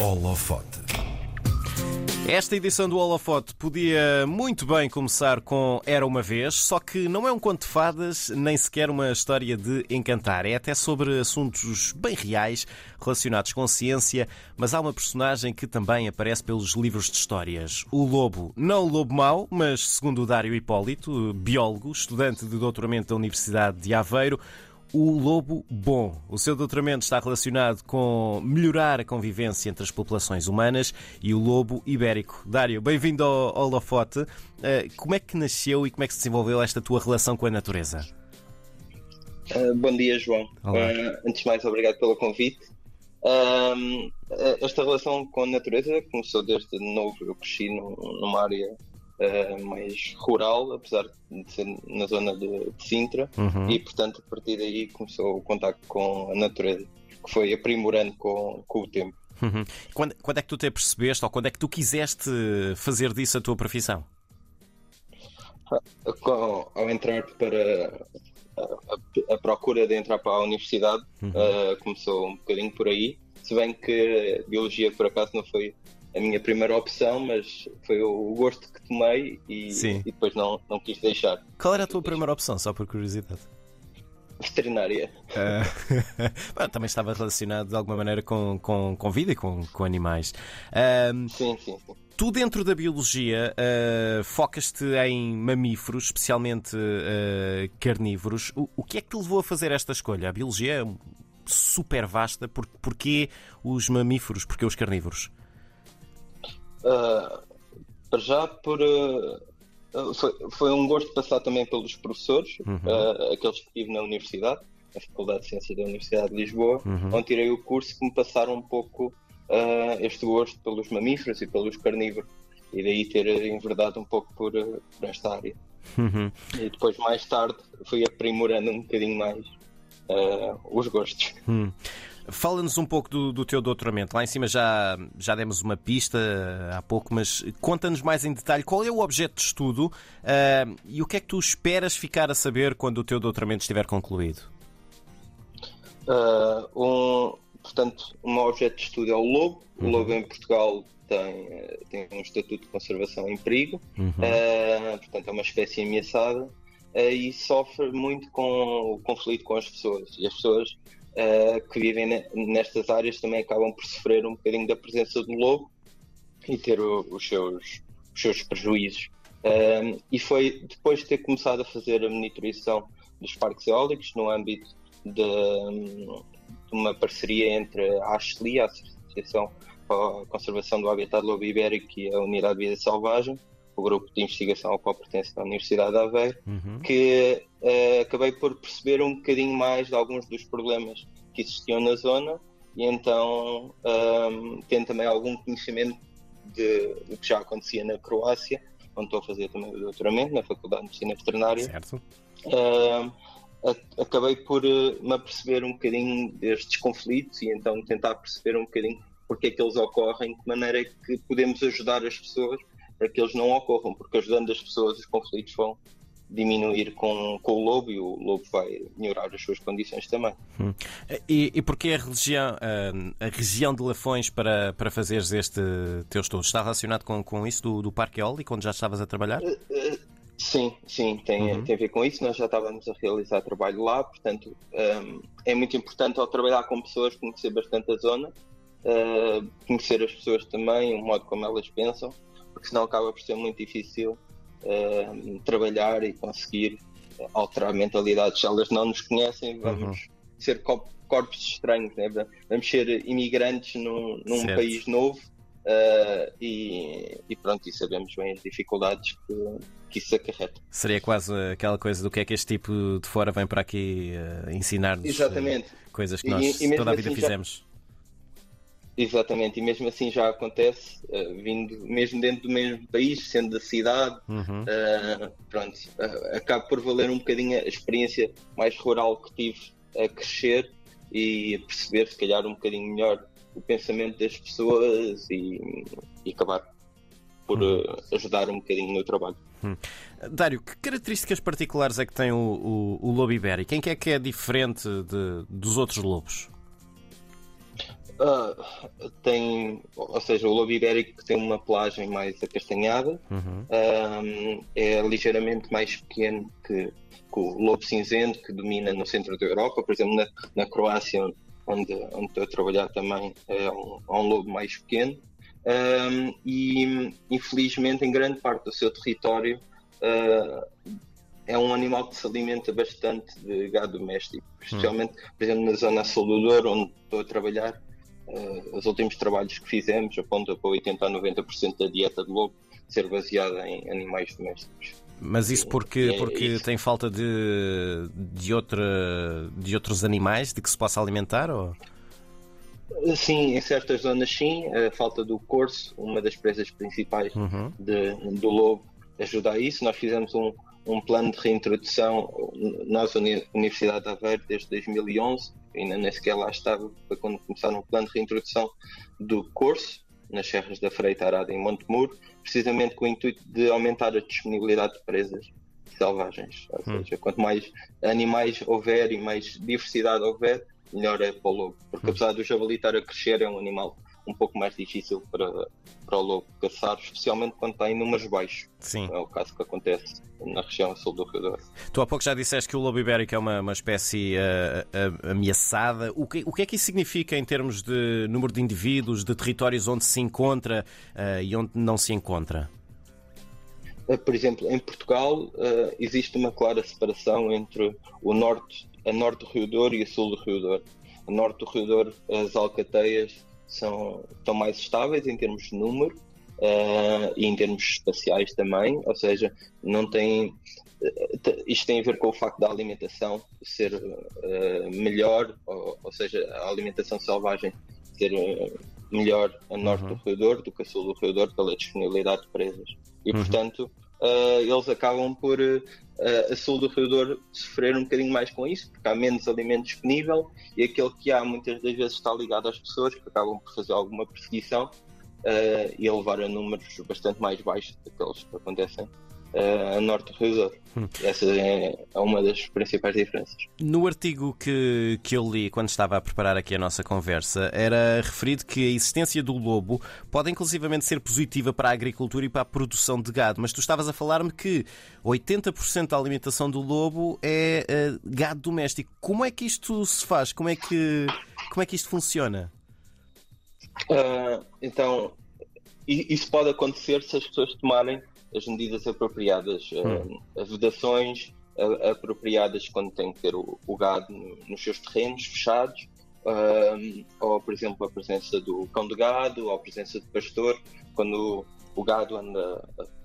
Holofote. Esta edição do Holofote podia muito bem começar com Era uma Vez, só que não é um conto de fadas, nem sequer uma história de encantar. É até sobre assuntos bem reais, relacionados com ciência, mas há uma personagem que também aparece pelos livros de histórias. O lobo. Não o lobo mau, mas segundo o Dário Hipólito, biólogo, estudante de doutoramento da Universidade de Aveiro, o lobo bom. O seu doutoramento está relacionado com melhorar a convivência entre as populações humanas e o lobo ibérico. Dário, bem-vindo ao Holofote. Uh, como é que nasceu e como é que se desenvolveu esta tua relação com a natureza? Uh, bom dia, João. Uh, antes de mais, obrigado pelo convite. esta relação com a natureza começou desde novo. Eu cresci numa área uh, mais rural, apesar de ser na zona de, de Sintra, uhum. e portanto a partir daí começou o contacto com a natureza, que foi aprimorando com, com o tempo. Uhum. Quando, quando é que tu te apercebeste ou quando é que tu quiseste fazer disso a tua profissão? Com, ao entrar para a, a, a, procura de entrar para a universidade uhum. uh, começou um bocadinho por aí, se bem que a biologia por acaso não foi a minha primeira opção, mas foi o gosto que tomei e, e, depois não, não quis deixar. Qual era a tua primeira opção, só por curiosidade? Veterinária. Uh, também estava relacionado de alguma maneira com, com, com vida e com, com animais. Uh, sim, sim, sim. Tu, dentro da biologia, uh, focas-te em mamíferos, especialmente uh, carnívoros. O, o, que é que te levou a fazer esta escolha? A biologia é super vasta. Por, porquê os mamíferos? Porquê os carnívoros? Uh, para já por uh, foi, foi, um gosto passar também pelos professores, uhum. uh, aqueles que tive na universidade, na Faculdade de Ciências da Universidade de Lisboa, uhum. onde tirei o curso que me passaram um pouco este gosto pelos mamíferos e pelos carnívoros, e daí ter enverdado um pouco por, por esta área. Uhum. E depois, mais tarde, fui aprimorando um bocadinho mais os gostos. Hum. Fala-nos um pouco do, do, teu doutoramento. Lá em cima já, já demos uma pista uh, há pouco, mas conta-nos mais em detalhe qual é o objeto de estudo uh, e o que é que tu esperas ficar a saber quando o teu doutoramento estiver concluído? Uh, um, portanto, o meu objeto de estudo é o lobo. O uhum. lobo em Portugal tem, tem um estatuto de conservação em perigo, uhum. portanto, é uma espécie ameaçada e sofre muito com o conflito com as pessoas. E as pessoas uh, que vivem nestas áreas também acabam por sofrer um bocadinho da presença do lobo e ter o, os, seus, os seus prejuízos. Uh, e foi depois de ter começado a fazer a monitorização dos parques eólicos no âmbito de, de uma parceria entre a Ashley, a Associação para a Conservação do Habitat Lobo Ibérico e a Unidade de Vida Selvagem, o grupo de investigação ao qual pertence da Universidade de Aveiro, uhum. que uh, acabei por perceber um bocadinho mais de alguns dos problemas que existiam na zona e então um, ehm, tendo também algum conhecimento de, do que já acontecia na Croácia, onde estou a fazer também o doutoramento na Faculdade de Medicina Veterinária. Certo. Uh, acabei por uh, me aperceber um bocadinho destes conflitos e então tentar perceber um bocadinho porque é que eles ocorrem, de maneira que podemos ajudar as pessoas para que eles não ocorram, porque ajudando as pessoas os conflitos vão diminuir com, com o lobo e o lobo vai melhorar as suas condições também. Hum. E, e porquê a região, a, a, região de Lafões para, para fazeres este teu estudo? Está relacionado com, com isso do, do Parque Eólico, onde já estavas a trabalhar? Uh, uh, sim, sim, tem, uhum. tem a ver com isso. Nós já estávamos a realizar trabalho lá, portanto um, é muito importante ao trabalhar com pessoas conhecer bastante a zona, uh, conhecer as pessoas também, o modo como elas pensam porque senão acaba por ser muito difícil uh, trabalhar e conseguir alterar mentalidades. Se elas não nos conhecem, vamos uhum. ser corpos estranhos, né? vamos ser imigrantes num, país novo. Uh, e, e, pronto, e sabemos bem as dificuldades que, que isso acarreta. Seria quase aquela coisa do que é que este tipo de fora vem para aqui uh, ensinar-nos uh, coisas que nós e, e toda a vida assim fizemos. Exatamente, e mesmo assim já acontece, uh, vindo mesmo dentro do mesmo país, sendo da cidade, uhum. uh, pronto, uh, acaba por valer um bocadinho a experiência mais rural que tive a crescer e perceber se calhar um bocadinho melhor o pensamento das pessoas e, e acabar por uhum. ajudar um bocadinho no trabalho. Uhum. Dário, que características particulares é que tem o, o, o lobo ibérico? Quem é que é diferente de, dos outros lobos? Uh, tem, ou seja, o lobo ibérico tem uma pelagem mais acastanhada, uhum. uh, é ligeiramente mais pequeno que, que, o lobo cinzento que domina no centro da Europa, por exemplo, na, na Croácia, onde, onde estou a trabalhar também, é um, é um lobo mais pequeno. Um, e infelizmente, em grande parte do seu território, uh, é um animal que se alimenta bastante de gado doméstico, especialmente, por exemplo, na zona sul do Douro, onde estou a trabalhar Uh, os últimos trabalhos que fizemos apontam para 80 a 90% da dieta de lobo ser baseada em animais domésticos. Mas isso porque, é, porque isso. tem falta de, de, outra, de outros animais de que se possa alimentar? Ou? Sim, em certas zonas sim. A falta do corso, uma das presas principais uhum. de, do lobo, ajuda a isso. Nós fizemos um, um plano de reintrodução, nós, Universidade de Aveiro, desde 2011, ainda nem sequer lá estava, foi quando começaram o plano de reintrodução do curso nas Serras da Freita Arada em Montemuro, precisamente com o intuito de aumentar a disponibilidade de presas selvagens. Ou hum. seja, quanto mais animais houver e mais diversidade houver, melhor é para o lobo. Porque hum. apesar do javali estar a crescer, é um animal um pouco mais difícil para, para o lobo caçar, especialmente quando está em números baixos. Sim. É o caso que acontece na região sul do Rio Douro. Tu há pouco já disseste que o lobo ibérico é uma, uma espécie uh, uh, ameaçada. O que, o que é que isso significa em termos de número de indivíduos, de territórios onde se encontra uh, e onde não se encontra? Por exemplo, em Portugal existe uma clara separação entre o norte, a norte do Rio Douro e a sul do Rio Douro. A norte do Rio Douro, as alcateias são, estão mais estáveis em termos de número uh, e em termos espaciais também, ou seja, não tem. Uh, isto tem a ver com o facto da alimentação ser uh, melhor, ou, ou, seja, a alimentação selvagem ser melhor a norte uhum. do Rio Douro do que a sul do Rio Douro pela disponibilidade de presas. E, uhum. portanto, eles acabam por a sul do Rio Douro sofrer um bocadinho mais com isso, porque há menos alimento disponível e aquele que há muitas das vezes está ligado às pessoas que acabam por fazer alguma perseguição uh, e a levar a números bastante mais baixos daqueles que acontecem. uh, a norte do Rio Douro. Hum. Essa é, é uma das principais diferenças. No artigo que, que eu li quando estava a preparar aqui a nossa conversa, era referido que a existência do lobo pode inclusivamente ser positiva para a agricultura e para a produção de gado, mas tu estavas a falar-me que 80% da alimentação do lobo é uh, gado doméstico. Como é que isto se faz? Como é que, como é que isto funciona? Uh, então, isso pode acontecer se as pessoas tomarem as medidas apropriadas, hum. uh, as vedações uh, apropriadas quando tem que ter o, o gado nos seus terrenos fechados, uh, ou por exemplo a presença do cão de gado, ou a presença de pastor, quando o, o gado anda a,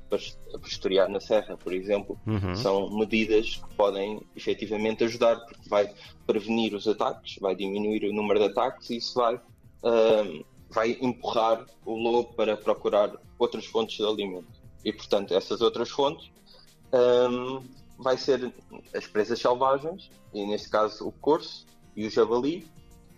pastorear na serra, por exemplo, uhum. são medidas que podem efetivamente ajudar, porque vai prevenir os ataques, vai diminuir o número de ataques e isso vai, vai empurrar o lobo para procurar outras fontes de alimento. E, portanto, essas outras fontes um, vai ser as presas selvagens, e neste caso o corso e o javali,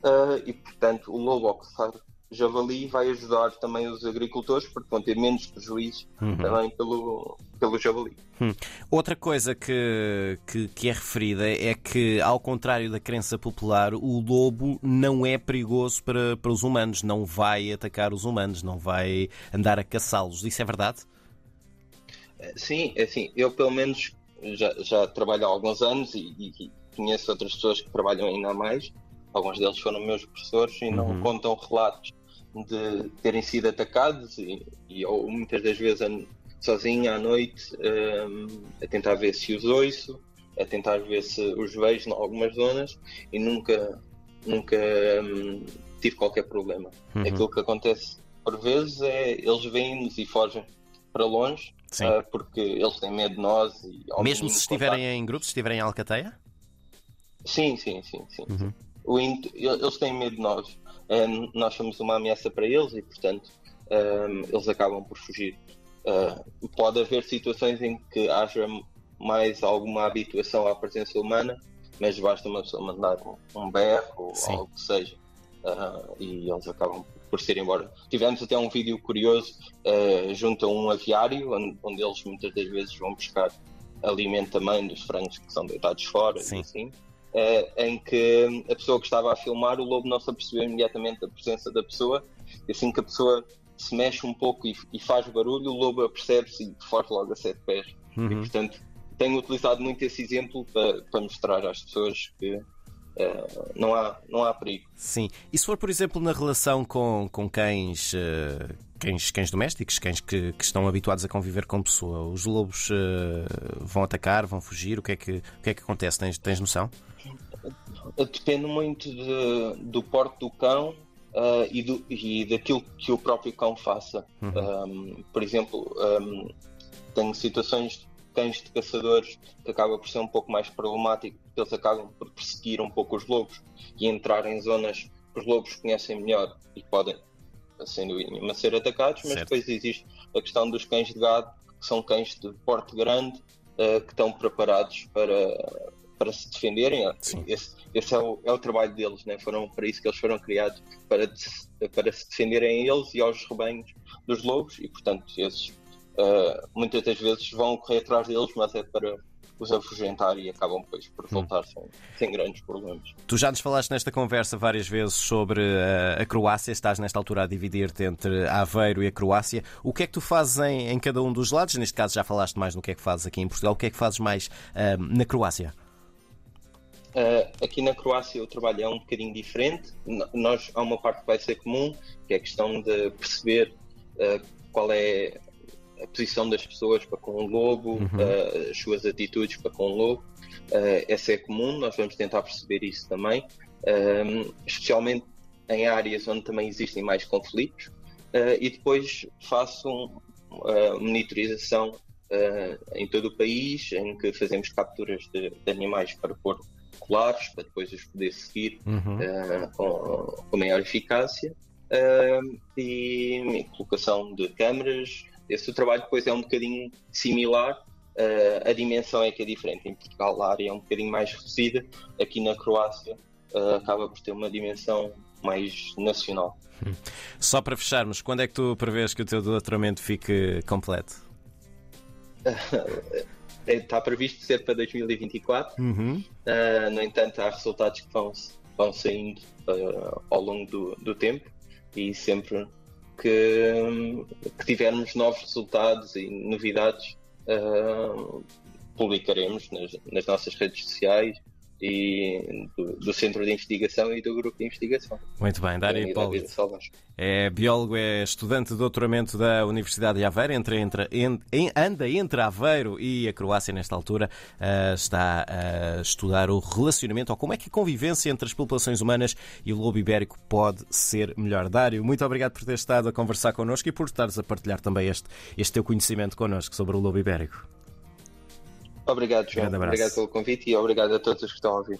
uh, e, portanto, o lobo ao caçar javali vai ajudar também os agricultores, porque vão ter menos prejuízo uhum. também pelo, pelo javali. Hum. Outra coisa que, que, que, é referida é que, ao contrário da crença popular, o lobo não é perigoso para, para os humanos, não vai atacar os humanos, não vai andar a caçá-los. Isso é verdade? Sim, é assim, eu pelo menos já, já trabalho há alguns anos e, e, conheço outras pessoas que trabalham ainda mais. Alguns deles foram meus professores e não uhum. contam relatos de terem sido atacados e, e ou muitas das vezes sozinho à noite um, a tentar ver se os ouço, a tentar ver se os vejo em algumas zonas e nunca, nunca um, tive qualquer problema. Uhum. Aquilo que acontece por vezes é eles vêm-nos e fogem para longe uh, porque eles têm medo de nós. E, Mesmo se estiverem em grupos, se estiverem em Alcateia? Sim, sim, sim. sim. Uhum. O, eles têm medo de nós. Um, nós somos uma ameaça para eles e, portanto, um, eles acabam por fugir. Uh, pode haver situações em que haja mais alguma habituação à presença humana, mas basta uma pessoa mandar um, um berro ou algo que seja uh, e eles acabam por ser embora. Tivemos até um vídeo curioso uh, junto a um aviário, onde, onde, eles muitas das vezes vão buscar alimento também dos frangos que são deitados fora Sim. assim. em que a pessoa que estava a filmar, o lobo não se apercebeu imediatamente da presença da pessoa, e assim que a pessoa se mexe um pouco e, e faz barulho, o lobo apercebe-se e foge logo a sete pés. Uhum. E, portanto, tenho utilizado muito esse exemplo para, para mostrar às pessoas que Uh, não, há, não há perigo. Sim. E se for, por exemplo, na relação com, com cães, uh, cães, cães domésticos, cães que, que, estão habituados a conviver com pessoa, os lobos uh, vão atacar, vão fugir? O que é que, o que, é que acontece? Tens, tens noção? Depende muito de, do porte do cão e, do, e daquilo que o próprio cão faça. Uhum. Um, por exemplo, um, tenho situações cães de caçadores, que acaba por ser um pouco mais problemático, porque eles acabam por perseguir um pouco os lobos e entrar em zonas que os lobos conhecem melhor e podem, sem dúvida, ser atacados, mas certo. depois existe a questão dos cães de gado, que são cães de porte grande, uh, que estão preparados para, para se defenderem. Esse, esse é, o, é, o, trabalho deles, né? foram para isso que eles foram criados, para, para se defenderem a eles e aos rebanhos dos lobos, e portanto esses uh, muitas das vezes vão correr atrás deles, mas é para os afugentar e acabam depois por hum. voltar hum. sem, sem, grandes problemas. Tu já nos falaste nesta conversa várias vezes sobre a, a Croácia, estás nesta altura a dividir-te entre Aveiro e a Croácia. O que é que tu fazes em, em, cada um dos lados? Neste caso já falaste mais no que é que fazes aqui em Portugal. O que é que fazes mais uh, na Croácia? Uh, aqui na Croácia o trabalho é um bocadinho diferente. Nós, há uma parte que vai ser comum, que é a questão de perceber uh, qual é a posição das pessoas para com o lobo, uhum. uh, as suas atitudes para com o lobo. Uh, essa é comum, nós vamos tentar perceber isso também, um, especialmente em áreas onde também existem mais conflitos. Uh, e depois faço uh, monitorização em todo o país, em que fazemos capturas de, de animais para pôr colares, para depois os poder seguir uhum. com, com maior eficácia. e colocação de câmaras, esse trabalho depois é um bocadinho similar, uh, a dimensão é que é diferente. Em Portugal a área é um bocadinho mais reduzida, aqui na Croácia uh, acaba por ter uma dimensão mais nacional. Hum. Só para fecharmos, quando é que tu prevês que o teu doutoramento fique completo? Está previsto ser para 2024. Uhum. Uh, no entanto, há resultados que vão, vão saindo uh, ao longo do, do tempo e sempre que, que tivermos novos resultados e novidades, uh, publicaremos nas, nas nossas redes sociais e do, do, Centro de Investigação e do Grupo de Investigação. Muito bem, Dário Paulo. É biólogo, é estudante de doutoramento da Universidade de Aveiro, entre, entre, en, anda entre Aveiro e a Croácia nesta altura, uh, está a estudar o relacionamento, ou como é que a convivência entre as populações humanas e o lobo ibérico pode ser melhor. Dário, muito obrigado por ter estado a conversar connosco e por estares a partilhar também este, este teu conhecimento connosco sobre o lobo ibérico. Obrigado, João. Obrigado pelo convite e obrigado a todos os que estão a ouvir.